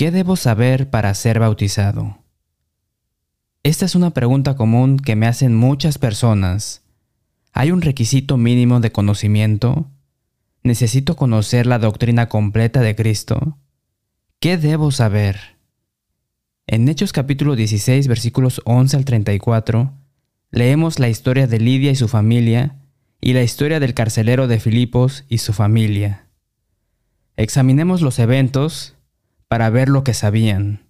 ¿Qué debo saber para ser bautizado? Esta es una pregunta común que me hacen muchas personas. ¿Hay un requisito mínimo de conocimiento? ¿Necesito conocer la doctrina completa de Cristo? ¿Qué debo saber? En Hechos capítulo 16 versículos 11 al 34, leemos la historia de Lidia y su familia y la historia del carcelero de Filipos y su familia. Examinemos los eventos para ver lo que sabían.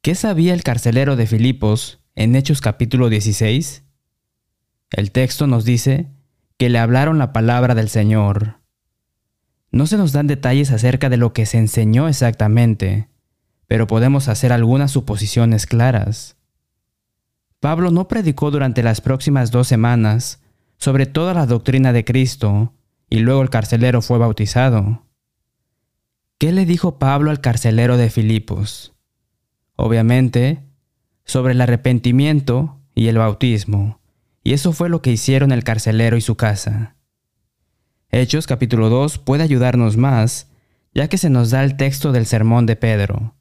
¿Qué sabía el carcelero de Filipos en Hechos capítulo 16? El texto nos dice que le hablaron la palabra del Señor. No se nos dan detalles acerca de lo que se enseñó exactamente, pero podemos hacer algunas suposiciones claras. Pablo no predicó durante las próximas dos semanas sobre toda la doctrina de Cristo y luego el carcelero fue bautizado. ¿Qué le dijo Pablo al carcelero de Filipos? Obviamente, sobre el arrepentimiento y el bautismo, y eso fue lo que hicieron el carcelero y su casa. Hechos capítulo 2 puede ayudarnos más, ya que se nos da el texto del sermón de Pedro.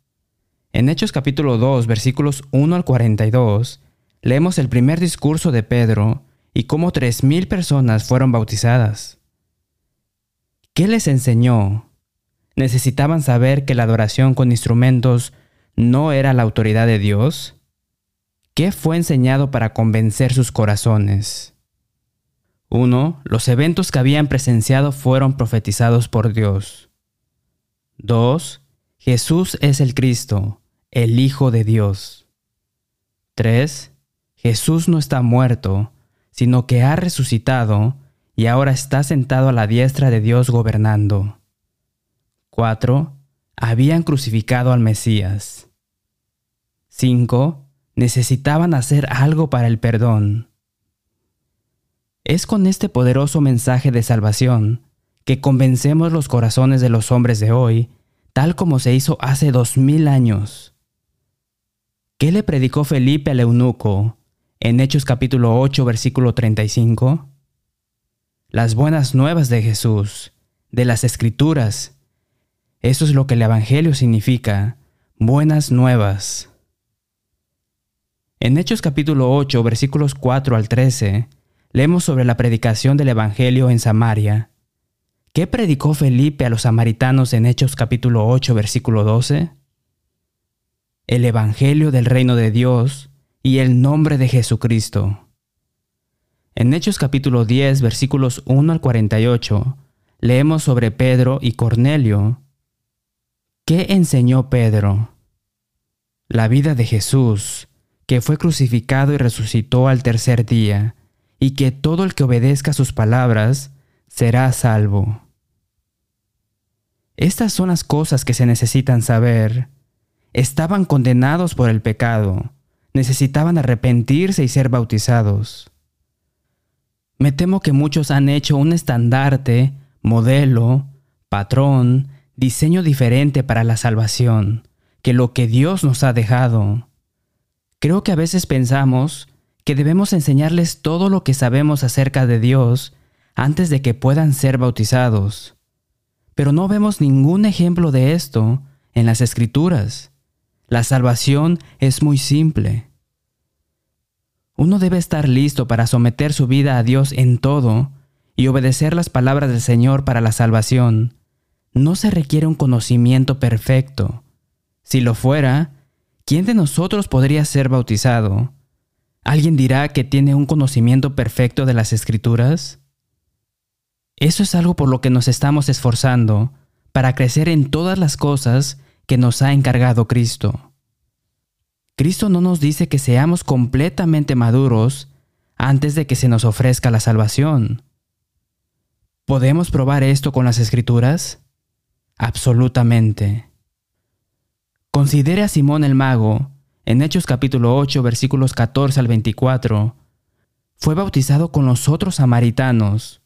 En Hechos capítulo 2 versículos 1 al 42, leemos el primer discurso de Pedro y cómo tres mil personas fueron bautizadas. ¿Qué les enseñó? ¿Necesitaban saber que la adoración con instrumentos no era la autoridad de Dios? ¿Qué fue enseñado para convencer sus corazones? 1. Los eventos que habían presenciado fueron profetizados por Dios. 2. Jesús es el Cristo, el Hijo de Dios. 3. Jesús no está muerto, sino que ha resucitado y ahora está sentado a la diestra de Dios gobernando. 4. Habían crucificado al Mesías. 5. Necesitaban hacer algo para el perdón. Es con este poderoso mensaje de salvación que convencemos los corazones de los hombres de hoy, tal como se hizo hace dos mil años. ¿Qué le predicó Felipe al eunuco en Hechos capítulo 8 versículo 35? Las buenas nuevas de Jesús, de las escrituras eso es lo que el Evangelio significa, buenas nuevas. En Hechos capítulo 8, versículos 4 al 13, leemos sobre la predicación del Evangelio en Samaria. ¿Qué predicó Felipe a los samaritanos en Hechos capítulo 8, versículo 12? El Evangelio del reino de Dios y el nombre de Jesucristo. En Hechos capítulo 10, versículos 1 al 48, leemos sobre Pedro y Cornelio, ¿Qué enseñó Pedro? La vida de Jesús, que fue crucificado y resucitó al tercer día, y que todo el que obedezca sus palabras será salvo. Estas son las cosas que se necesitan saber. Estaban condenados por el pecado, necesitaban arrepentirse y ser bautizados. Me temo que muchos han hecho un estandarte, modelo, patrón, diseño diferente para la salvación que lo que Dios nos ha dejado. Creo que a veces pensamos que debemos enseñarles todo lo que sabemos acerca de Dios antes de que puedan ser bautizados. Pero no vemos ningún ejemplo de esto en las escrituras. La salvación es muy simple. Uno debe estar listo para someter su vida a Dios en todo y obedecer las palabras del Señor para la salvación no se requiere un conocimiento perfecto. Si lo fuera, ¿quién de nosotros podría ser bautizado? ¿Alguien dirá que tiene un conocimiento perfecto de las escrituras? Eso es algo por lo que nos estamos esforzando para crecer en todas las cosas que nos ha encargado Cristo. Cristo no nos dice que seamos completamente maduros antes de que se nos ofrezca la salvación. ¿Podemos probar esto con las escrituras? Absolutamente. Considere a Simón el mago, en Hechos capítulo 8 versículos 14 al 24. Fue bautizado con los otros samaritanos.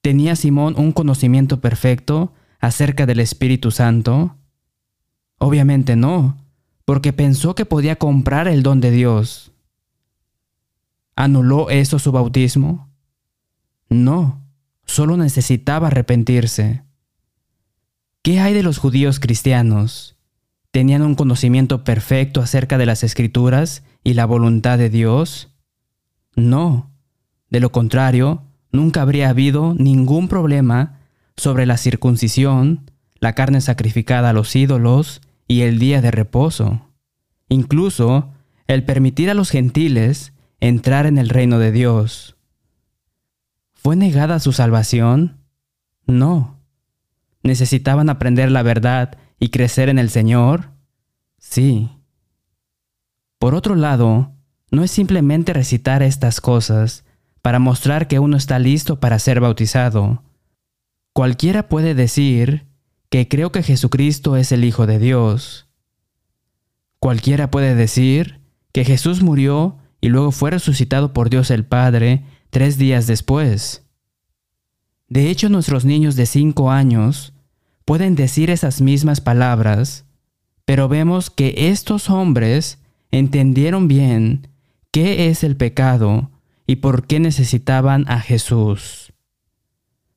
¿Tenía Simón un conocimiento perfecto acerca del Espíritu Santo? Obviamente no, porque pensó que podía comprar el don de Dios. ¿Anuló eso su bautismo? No, solo necesitaba arrepentirse. ¿Qué hay de los judíos cristianos? ¿Tenían un conocimiento perfecto acerca de las escrituras y la voluntad de Dios? No. De lo contrario, nunca habría habido ningún problema sobre la circuncisión, la carne sacrificada a los ídolos y el día de reposo. Incluso el permitir a los gentiles entrar en el reino de Dios. ¿Fue negada su salvación? No. ¿Necesitaban aprender la verdad y crecer en el Señor? Sí. Por otro lado, no es simplemente recitar estas cosas para mostrar que uno está listo para ser bautizado. Cualquiera puede decir que creo que Jesucristo es el Hijo de Dios. Cualquiera puede decir que Jesús murió y luego fue resucitado por Dios el Padre tres días después. De hecho, nuestros niños de cinco años pueden decir esas mismas palabras, pero vemos que estos hombres entendieron bien qué es el pecado y por qué necesitaban a Jesús.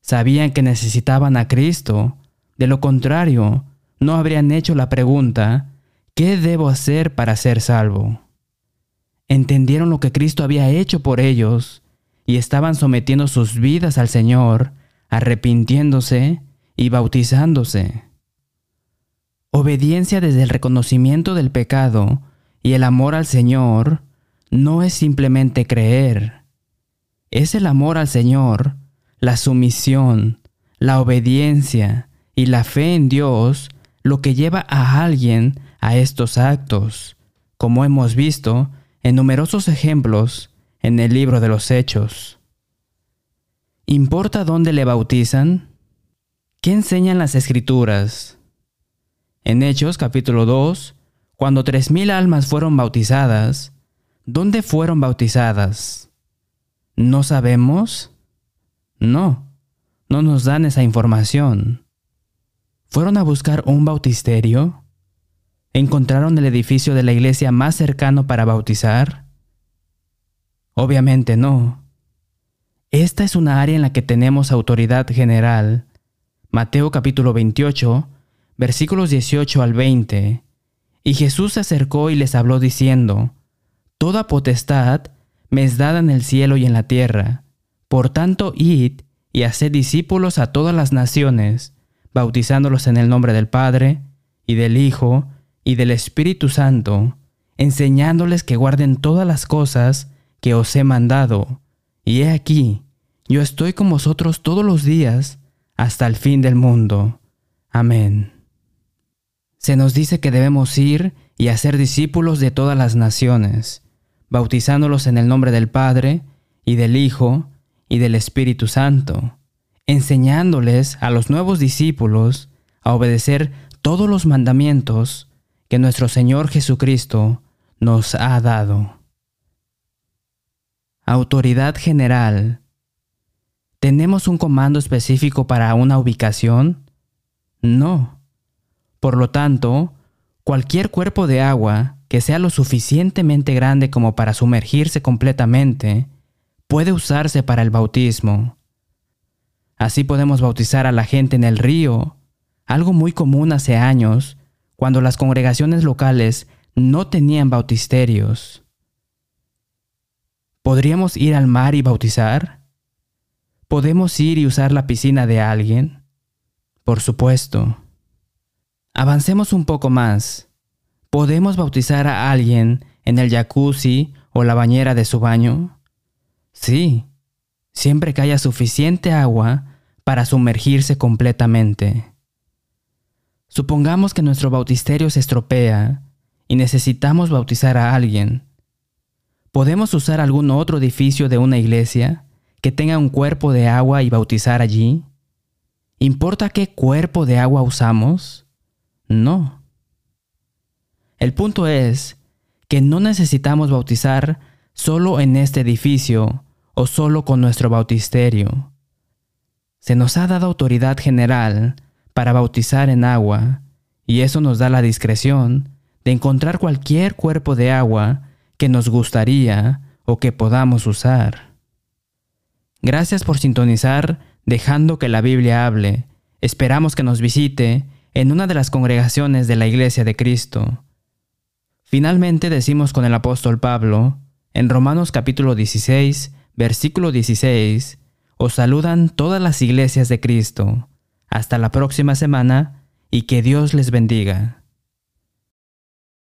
Sabían que necesitaban a Cristo, de lo contrario, no habrían hecho la pregunta, ¿qué debo hacer para ser salvo? Entendieron lo que Cristo había hecho por ellos y estaban sometiendo sus vidas al Señor, arrepintiéndose y bautizándose. Obediencia desde el reconocimiento del pecado y el amor al Señor no es simplemente creer. Es el amor al Señor, la sumisión, la obediencia y la fe en Dios lo que lleva a alguien a estos actos, como hemos visto en numerosos ejemplos en el libro de los Hechos. ¿Importa dónde le bautizan? ¿Qué enseñan las escrituras? En Hechos capítulo 2, cuando tres mil almas fueron bautizadas, ¿dónde fueron bautizadas? ¿No sabemos? No, no nos dan esa información. ¿Fueron a buscar un bautisterio? ¿Encontraron el edificio de la iglesia más cercano para bautizar? Obviamente no. Esta es una área en la que tenemos autoridad general Mateo capítulo 28, versículos 18 al 20. Y Jesús se acercó y les habló diciendo, Toda potestad me es dada en el cielo y en la tierra. Por tanto, id y haced discípulos a todas las naciones, bautizándolos en el nombre del Padre, y del Hijo, y del Espíritu Santo, enseñándoles que guarden todas las cosas que os he mandado. Y he aquí, yo estoy con vosotros todos los días, hasta el fin del mundo. Amén. Se nos dice que debemos ir y hacer discípulos de todas las naciones, bautizándolos en el nombre del Padre, y del Hijo, y del Espíritu Santo, enseñándoles a los nuevos discípulos a obedecer todos los mandamientos que nuestro Señor Jesucristo nos ha dado. Autoridad general ¿Tenemos un comando específico para una ubicación? No. Por lo tanto, cualquier cuerpo de agua que sea lo suficientemente grande como para sumergirse completamente puede usarse para el bautismo. Así podemos bautizar a la gente en el río, algo muy común hace años, cuando las congregaciones locales no tenían bautisterios. ¿Podríamos ir al mar y bautizar? ¿Podemos ir y usar la piscina de alguien? Por supuesto. Avancemos un poco más. ¿Podemos bautizar a alguien en el jacuzzi o la bañera de su baño? Sí, siempre que haya suficiente agua para sumergirse completamente. Supongamos que nuestro bautisterio se estropea y necesitamos bautizar a alguien. ¿Podemos usar algún otro edificio de una iglesia que tenga un cuerpo de agua y bautizar allí? ¿Importa qué cuerpo de agua usamos? No. El punto es que no necesitamos bautizar solo en este edificio o solo con nuestro bautisterio. Se nos ha dado autoridad general para bautizar en agua y eso nos da la discreción de encontrar cualquier cuerpo de agua que nos gustaría o que podamos usar. Gracias por sintonizar dejando que la Biblia hable. Esperamos que nos visite en una de las congregaciones de la Iglesia de Cristo. Finalmente decimos con el apóstol Pablo, en Romanos capítulo 16, versículo 16, os saludan todas las iglesias de Cristo. Hasta la próxima semana y que Dios les bendiga.